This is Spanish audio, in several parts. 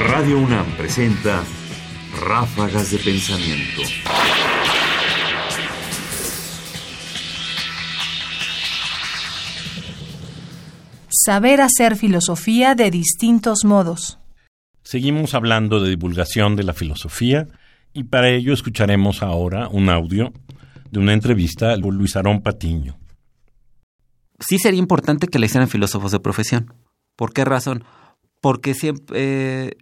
Radio UNAM presenta Ráfagas de Pensamiento. Saber hacer filosofía de distintos modos. Seguimos hablando de divulgación de la filosofía y para ello escucharemos ahora un audio de una entrevista a Luis Arón Patiño. Sí sería importante que le hicieran filósofos de profesión. ¿Por qué razón? Porque siempre eh,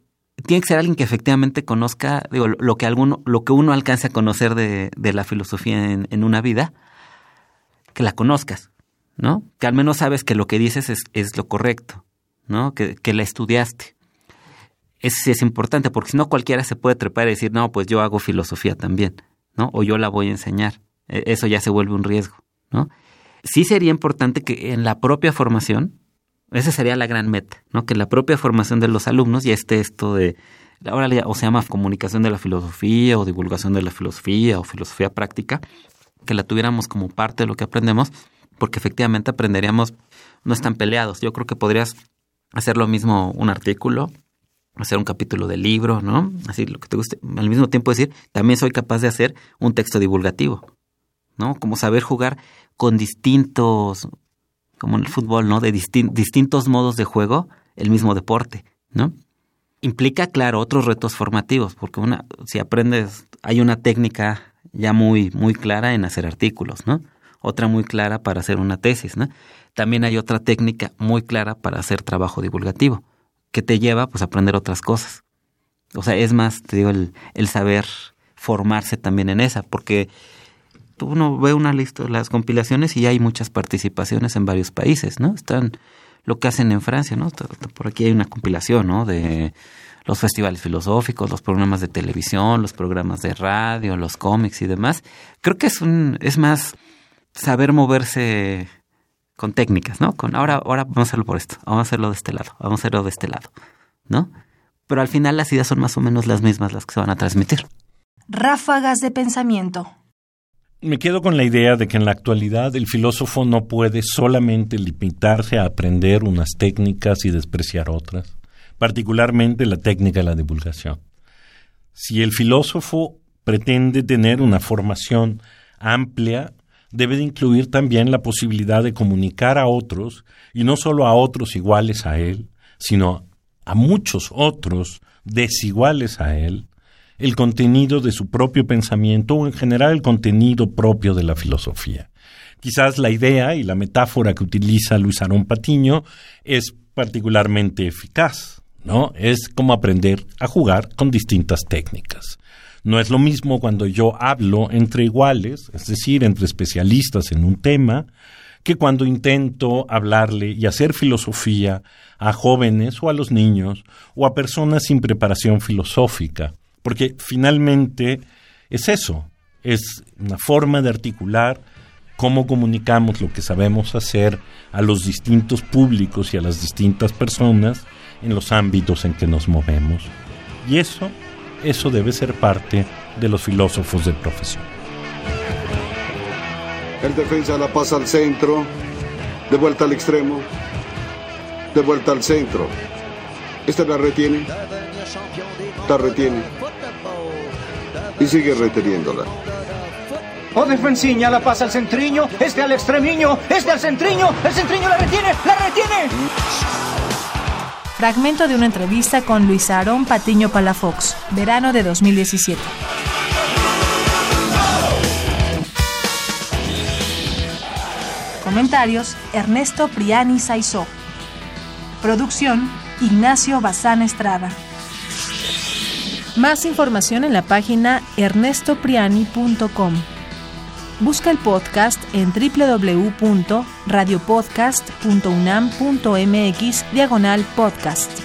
tiene que ser alguien que efectivamente conozca digo, lo, que alguno, lo que uno alcance a conocer de, la filosofía en, una vida, que la conozcas, ¿no? Que al menos sabes que lo que dices es, lo correcto, ¿no? Que, que la estudiaste. Sí es importante, porque si no cualquiera se puede trepar y decir, no, pues yo hago filosofía también, ¿no? O yo la voy a enseñar. E, eso ya se vuelve un riesgo, ¿no? Sí sería importante que en la propia formación, esa sería la gran meta, ¿no? Que la propia formación de los alumnos ya esté esto de, ahora o se llama comunicación de la filosofía o divulgación de la filosofía o filosofía práctica, que la tuviéramos como parte de lo que aprendemos, porque efectivamente aprenderíamos, no están peleados. Yo creo que podrías hacer lo mismo un artículo, hacer un capítulo de libro, ¿no? Así lo que te guste. Al mismo tiempo decir, también soy capaz de hacer un texto divulgativo, ¿no? Como saber jugar con distintos, como en el fútbol, ¿no? De distintos modos de juego, el mismo deporte, ¿no? Implica, claro, otros retos formativos, porque una, si aprendes, hay una técnica ya muy, muy clara en hacer artículos, ¿no? Otra muy clara para hacer una tesis, ¿no? También hay otra técnica muy clara para hacer trabajo divulgativo que te lleva pues a aprender otras cosas. O sea, es más, te digo, el, el saber formarse también en esa, porque uno ve una lista de las compilaciones y hay muchas participaciones en varios países, ¿no? Están lo que hacen en Francia, ¿no? Por aquí hay una compilación, ¿no? De los festivales filosóficos, los programas de televisión, los programas de radio, los cómics y demás. Creo que es un, es más saber moverse con técnicas, ¿no? Con ahora, ahora vamos a hacerlo por esto, vamos a hacerlo de este lado, vamos a hacerlo de este lado, ¿no? Pero al final las ideas son más o menos las mismas las que se van a transmitir. Ráfagas de pensamiento. Me quedo con la idea de que en la actualidad el filósofo no puede solamente limitarse a aprender unas técnicas y despreciar otras, particularmente la técnica de la divulgación. Si el filósofo pretende tener una formación amplia debe de incluir también la posibilidad de comunicar a otros, y no solo a otros iguales a él, sino a muchos otros desiguales a él, el contenido de su propio pensamiento o en general el contenido propio de la filosofía. Quizás la idea y la metáfora que utiliza Luis Arón Patiño es particularmente eficaz, ¿no? Es como aprender a jugar con distintas técnicas. No es lo mismo cuando yo hablo entre iguales, es decir, entre especialistas en un tema, que cuando intento hablarle y hacer filosofía a jóvenes o a los niños o a personas sin preparación filosófica, porque finalmente es eso, es una forma de articular cómo comunicamos lo que sabemos hacer a los distintos públicos y a las distintas personas en los ámbitos en que nos movemos. Y eso eso debe ser parte de los filósofos de profesión. El defensa la pasa al centro, de vuelta al extremo, de vuelta al centro. Este la retiene, la retiene y sigue reteniéndola. O defensiña la pasa al centriño, este al extremiño, este al centriño, el centriño la retiene, la retiene. Fragmento de una entrevista con Luis Aarón Patiño Palafox, verano de 2017. Comentarios: Ernesto Priani Saizó. Producción: Ignacio Bazán Estrada. Más información en la página ernestopriani.com. Busca el podcast en www.radiopodcast.unam.mx diagonal podcast.